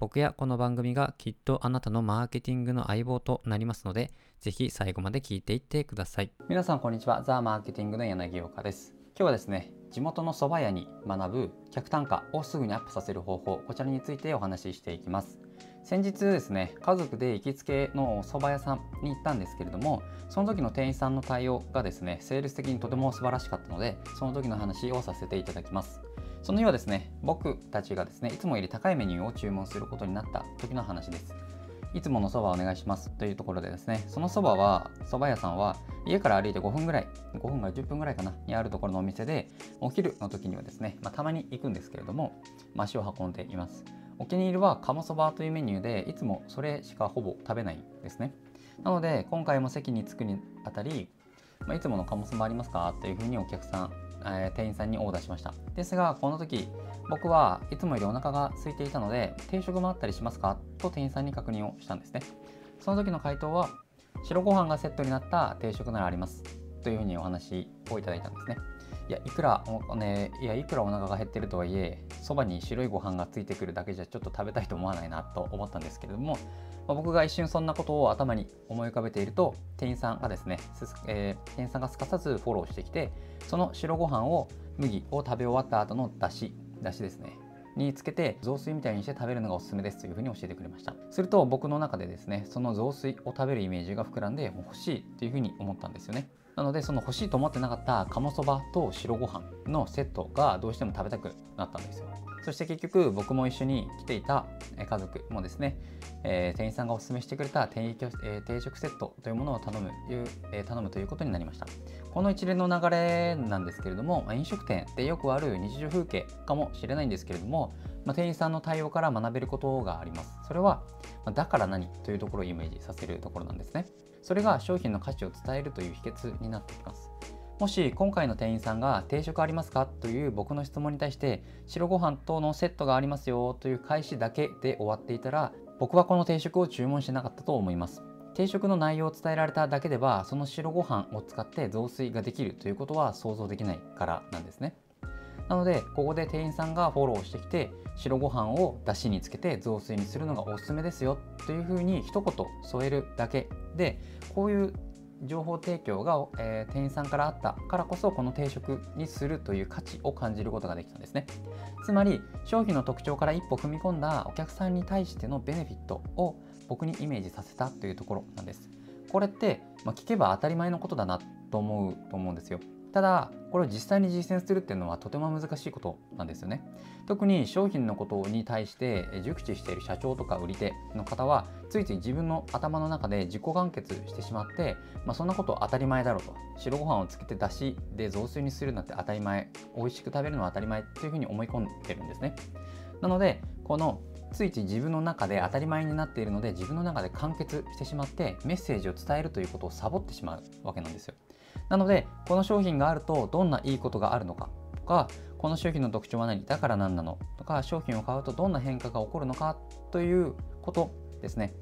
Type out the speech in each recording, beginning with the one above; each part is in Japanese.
僕やこの番組がきっとあなたのマーケティングの相棒となりますので、ぜひ最後まで聞いていってください。皆さんこんにちは。ザ・マーケティングの柳岡です。今日はですね、地元の蕎麦屋に学ぶ客単価をすぐにアップさせる方法、こちらについてお話ししていきます。先日ですね、家族で行きつけの蕎麦屋さんに行ったんですけれども、その時の店員さんの対応がですね、セールス的にとても素晴らしかったので、その時の話をさせていただきます。その日はですね、僕たちがですね、いつもより高いメニューを注文することになった時の話です。いつものそばお願いしますというところでですね、そのそばは、蕎麦屋さんは家から歩いて5分ぐらい、5分から10分ぐらいかな、にあるところのお店で、お昼の時にはですね、まあ、たまに行くんですけれども、まあ、足を運んでいます。お気に入りは鴨そばというメニューで、いつもそれしかほぼ食べないんですね。なので、今回も席に着くにあたり、まあ、いつもの鴨そばありますか？というふうにお客さんえ、店員さんにオーダーしました。ですがこの時僕はいつもよりお腹が空いていたので定食もあったりしますか？と店員さんに確認をしたんですね。その時の回答は白ご飯がセットになった定食ならあります。というふうにお話をいただいたんですね。いやいくらお,、ね、いやいくらお腹が減ってるとはいえそばに白いご飯がついてくるだけじゃちょっと食べたいと思わないなと思ったんですけれども、まあ、僕が一瞬そんなことを頭に思い浮かべていると店員さんがですね、えー、店員さんがすかさずフォローしてきてその白ご飯を麦を食べ終わった後のだしだしですねにつけて雑炊みたいにして食べるのがおすすめですというふうに教えてくれました。すると僕の中でですねその雑炊を食べるイメージが膨らんでも欲しいというふうに思ったんですよね。なのでその欲しいと思ってなかった鴨そばと白ご飯のセットがどうしても食べたくなったんですよ。そして結局僕も一緒に来ていた家族もですね、えー、店員さんがおすすめしてくれた定,、えー、定食セットというものを頼む,、えー、頼むということになりました。この一連の流れなんですけれども、ま、飲食店でよくある日常風景かもしれないんですけれども、まあ、店員さんの対応から学べることがあります。それは、まあ、だから何というところをイメージさせるところなんですね。それが商品の価値を伝えるという秘訣になってきます。もし今回の店員さんが定食ありますかという僕の質問に対して白ご飯とのセットがありますよという開始だけで終わっていたら僕はこの定食を注文しなかったと思います。定食の内容を伝えられただけではその白ご飯を使って雑炊ができるということは想像できないからなんですね。なのでここで店員さんがフォローしてきて白ご飯をだしにつけて雑炊にするのがおすすめですよというふうに一言添えるだけ。でこういう情報提供が、えー、店員さんからあったからこそこの定食にするという価値を感じることができたんですね。つまり商品の特徴から一歩踏み込んだお客さんに対してのベネフィットを僕にイメージさせたというところなんです。これって、まあ、聞けば当たり前のことだなと思うと思うんですよ。ただこれを実際に実践するっていうのはとても難しいことなんですよね。特に商品のことに対して熟知している社長とか売り手の方はついつい自分の頭の中で自己完結してしまって、まあ、そんなこと当たり前だろうと。白ご飯をつけてだしで雑炊にするなんて当たり前美味しく食べるのは当たり前っていうふうに思い込んでるんですね。なのでこのついつい自分の中で当たり前になっているので自分の中で完結してしまってメッセージを伝えるということをサボってしまうわけなんですよ。なのでこの商品があるとどんないいことがあるのか？とかこの商品の特徴は何？だから何なの？とか商品を買うとどんな変化が起こるのか？ということですね。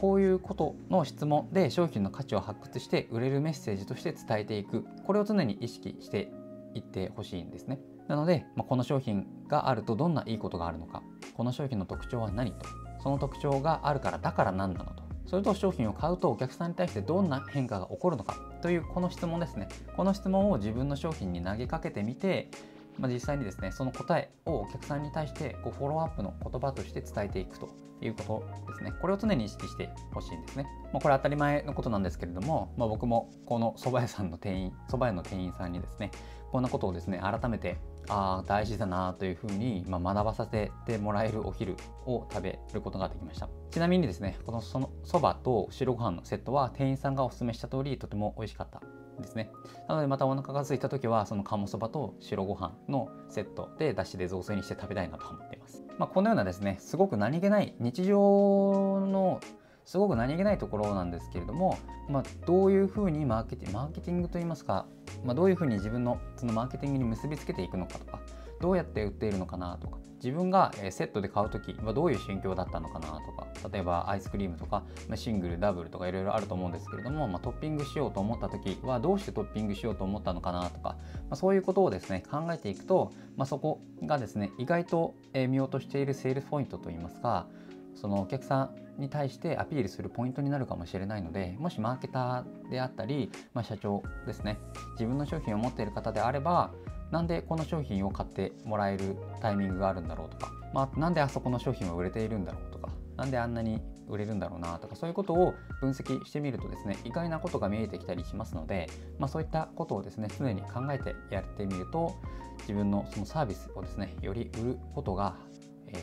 こういうことの質問で商品の価値を発掘して売れるメッセージとして伝えていく。これを常に意識していってほしいんですね。なので、まあ、この商品があるとどんないいことがあるのか？この商品の特徴は何と？その特徴があるからだから何なのと？それと商品を買うとお客さんに対してどんな変化が起こるのかというこの質問ですね。この質問を自分の商品に投げかけてみてまあ、実際にですねその答えをお客さんに対してこうフォローアップの言葉として伝えていくということですね。これを常に意識してほしいんですね、まあ、これ当たり前のことなんですけれども、まあ、僕もこの蕎麦屋さんの店員蕎麦屋の店員さんにですねこんなことをですね改めてああ大事だなというふうに、ま学ばさせてもらえるお昼を食べることができました。ちなみにですねこのそのそばと白ご飯のセットは店員さんがお勧めした通りとても美味しかったですね。なのでまたお腹が空いた時はその鴨そばと白ご飯のセットでだしで雑炊にして食べたいなと思っています、まあ、このようなですねすごく何気ない日常のすごく何気ないところなんですけれども、まあ、どういうふうにマーケティングマーケティングといいますか、まあ、どういうふうに自分のそのマーケティングに結びつけていくのかとかどうやって売っているのかなとか自分がセットで買う時はどういう心境だったのかなとか例えばアイスクリームとかシングルダブルとかいろいろあると思うんですけれども、まあ、トッピングしようと思った時はどうしてトッピングしようと思ったのかなとか、まあ、そういうことをですね考えていくと、まあ、そこがですね意外と見ようとしているセールスポイントといいますかそのお客さんに対してアピールするポイントになるかもしれないのでもしマーケターであったり、まあ、社長ですね。自分の商品を持っている方であればなんでこの商品を買ってもらえるタイミングがあるんだろうとか、まあ、なんであそこの商品は売れているんだろうとかなんであんなに売れるんだろうなとかそういうことを分析してみるとですね意外なことが見えてきたりしますので、まあ、そういったことをですね常に考えてやってみると自分のそのサービスをですねより売ることが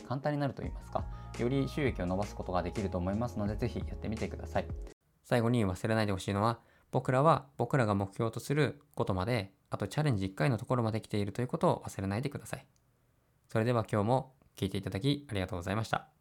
簡単になるといいますかより収益を伸ばすことができると思いますのでぜひやってみてください。最後に忘れないでほしいのは僕らは僕らが目標とすることまであとチャレンジ1回のところまで来ているということを忘れないでください。それでは今日も聞いていただきありがとうございました。